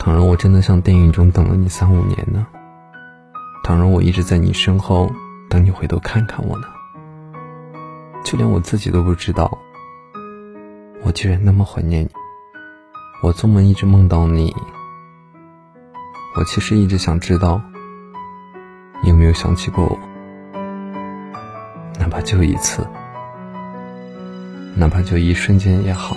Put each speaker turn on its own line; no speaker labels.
倘若我真的像电影中等了你三五年呢。倘若我一直在你身后等你回头看看我呢。就连我自己都不知道我居然那么怀念你。我做梦一直梦到你。我其实一直想知道你有没有想起过我。哪怕就一次哪怕就一瞬间也好。